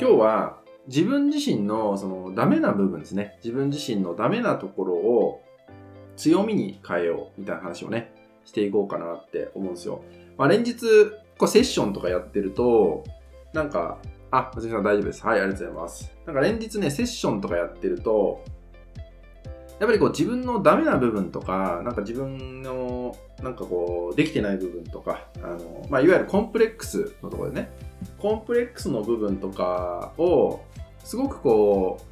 今日は自分自身のそのダメな部分ですね。自分自身のダメなところを強みに変えようみたいな話をね、していこうかなって思うんですよ。まあ、連日こうセッションとかやってると、なんか、あ、松井さん大丈夫です。はい、ありがとうございます。なんか連日ね、セッションとかやってると、やっぱりこう自分のダメな部分とか、なんか自分のなんかこうできてない部分とか、あのまあ、いわゆるコンプレックスのところでね、コンプレックスの部分とかをすごくこう、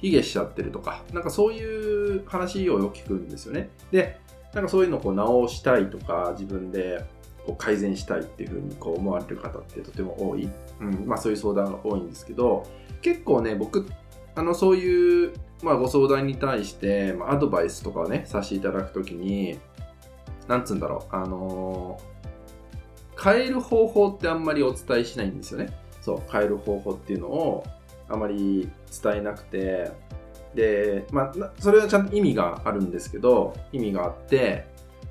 卑下しちゃってるとか、なんかそういう話をよく聞くんですよね。で、なんかそういうのをこう直したいとか、自分でこう改善したいっていうふうにこう思われる方ってとても多い。うん、まあそういう相談が多いんですけど、結構ね、僕、あの、そういう、まあご相談に対して、まあ、アドバイスとかをね、させていただくときに、なんつうんだろう、あのー、変える方法ってあんまりお伝えしないんですよね。そう、変える方法っていうのをあまり伝えなくて、で、まあ、それはちゃんと意味があるんですけど、意味があって、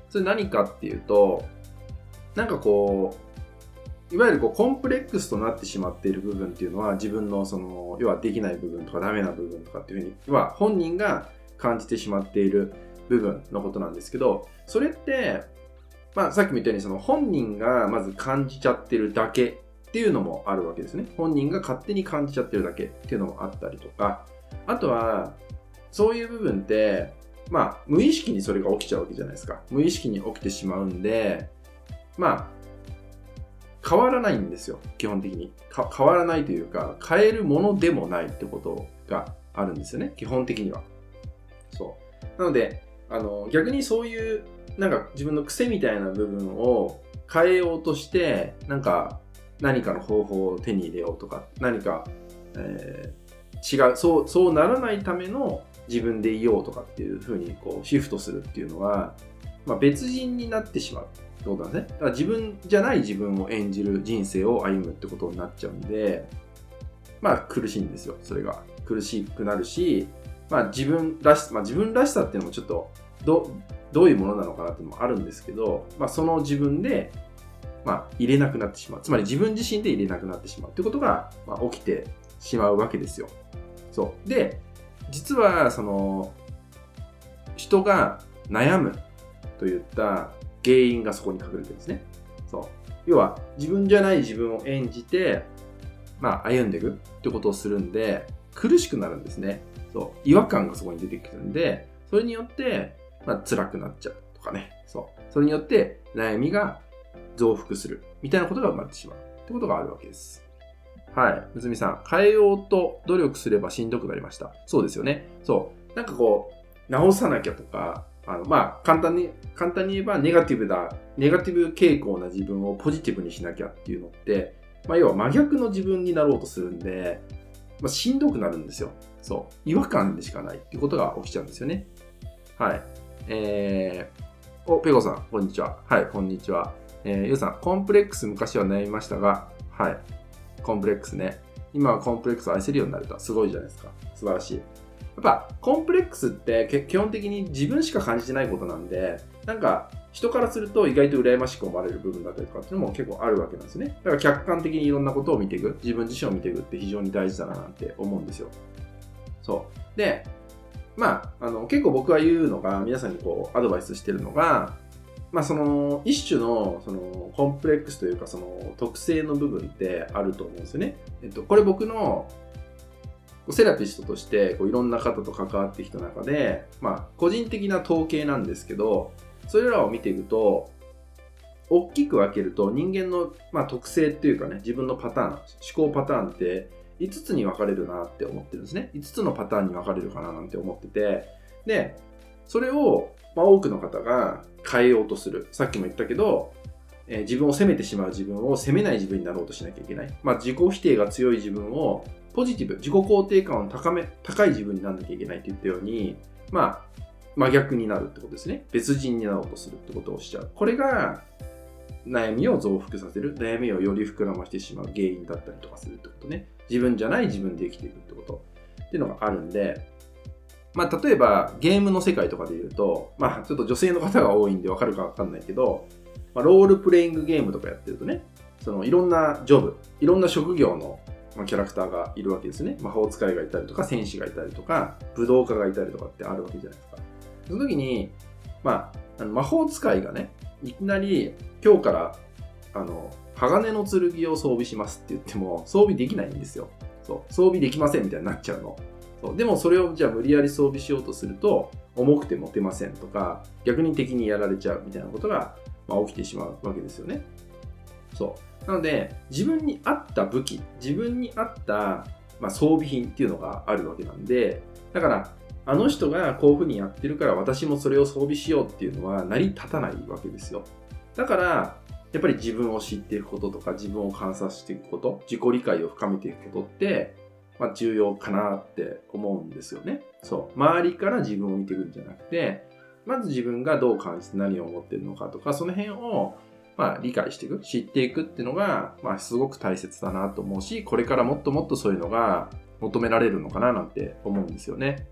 それ何かっていうと、なんかこう、いわゆるこうコンプレックスとなってしまっている部分っていうのは自分のその、要はできない部分とかダメな部分とかっていうふうに、は本人が感じてしまっている部分のことなんですけど、それって、まあさっきも言ったようにその本人がまず感じちゃってるだけっていうのもあるわけですね。本人が勝手に感じちゃってるだけっていうのもあったりとか、あとは、そういう部分って、まあ、無意識にそれが起きちゃうわけじゃないですか。無意識に起きてしまうんで、まあ、変わらないんですよ。基本的に。変わらないというか、変えるものでもないってことがあるんですよね。基本的には。そう。なので、あの、逆にそういう、なんか自分の癖みたいな部分を変えようとして、なんか何かの方法を手に入れようとか、何か、えー、違う、そう、そうならないための自分でいようとかっていうふうにこうシフトするっていうのは、まあ、別人になってしまうってことなんですね？だから自分じゃない自分を演じる人生を歩むってことになっちゃうんで、まあ苦しいんですよ、それが。苦しくなるし、まあ自分らし、まあ自分らしさっていうのもちょっとど、どういうものなのかなっていうのもあるんですけど、まあその自分でまあ、入れなくなってしまう。つまり自分自身で入れなくなってしまうということが、まあ、起きてしまうわけですよ。そう。で、実は、その、人が悩むといった原因がそこに隠れてるんですね。そう。要は、自分じゃない自分を演じて、まあ、歩んでいくってことをするんで、苦しくなるんですね。そう。違和感がそこに出てくるんで、それによって、まあ、辛くなっちゃうとかね。そう。それによって悩みが増幅するみたいなことが生まれてしまうってことがあるわけです。はい。むつみさん、変えようと努力すればしんどくなりました。そうですよね。そう。なんかこう、直さなきゃとか、あの、まあ、簡単に、簡単に言えばネガティブだ、ネガティブ傾向な自分をポジティブにしなきゃっていうのって、まあ、要は真逆の自分になろうとするんで、まあ、しんどくなるんですよ。そう。違和感でしかないっていうことが起きちゃうんですよね。はい。えー、お、ペコさん、こんにちは。はい、こんにちは。えー、ゆうさん、コンプレックス昔は悩みましたが、はい。コンプレックスね。今はコンプレックスを愛せるようになれた。すごいじゃないですか。素晴らしい。やっぱ、コンプレックスって基本的に自分しか感じてないことなんで、なんか、人からすると意外と羨ましく思われる部分だったりとかっていうのも結構あるわけなんですね。だから客観的にいろんなことを見ていく、自分自身を見ていくって非常に大事だななんて思うんですよ。そう。で、まあ、あの結構僕は言うのが、皆さんにこうアドバイスしてるのが、まあ、その一種のそのコンプレックスというかその特性の部分ってあると思うんですよね。えっと、これ僕のセラピストとしてこういろんな方と関わってきた中で、まあ、個人的な統計なんですけどそれらを見ていくと大きく分けると人間の、まあ、特性っていうかね自分のパターン思考パターンって5つに分かれるなって思ってるんですね5つのパターンに分かれるかななんて思っててでそれを、まあ、多くの方が変えようとする。さっきも言ったけど、えー、自分を責めてしまう自分を責めない自分になろうとしなきゃいけない。まあ、自己否定が強い自分をポジティブ、自己肯定感を高め、高い自分にならなきゃいけないって言ったように、まあ、真逆になるってことですね。別人になろうとするってことをしちゃう。これが、悩みを増幅させる、悩みをより膨らましてしまう原因だったりとかするってことね。自分じゃない自分で生きていくってことっていうのがあるんで、まあ、例えばゲームの世界とかで言うと、まあ、ちょっと女性の方が多いんでわかるかわかんないけど、まあ、ロールプレイングゲームとかやってるとね、そのいろんなジョブ、いろんな職業の、キャラクターがいるわけですね。魔法使いがいたりとか、戦士がいたりとか、武道家がいたりとかってあるわけじゃないですか。その時に、まあ、あの魔法使いがね、いきなり今日からあの鋼の剣を装備しますって言っても装備できないんですよ。そう装備できませんみたいになっちゃうの。そうでもそれをじゃあ無理やり装備しようとすると重くて持てませんとか逆に敵にやられちゃうみたいなことが、まあ、起きてしまうわけですよね。そうなので自分に合った武器自分に合った、まあ、装備品っていうのがあるわけなんでだからあの人がこういうふうにやってるから私もそれを装備しようっていうのは成り立たないわけですよ。だからやっぱり自分を知っていくこととか自分を観察していくこと自己理解を深めていくことってまあ、重要かなって思うんですよね。そう。周りから自分を見ていくんじゃなくて、まず自分がどう感じて何を思ってるのかとか、その辺を、まあ、理解していく、知っていくっていうのが、まあ、すごく大切だなと思うし、これからもっともっとそういうのが求められるのかななんて思うんですよね。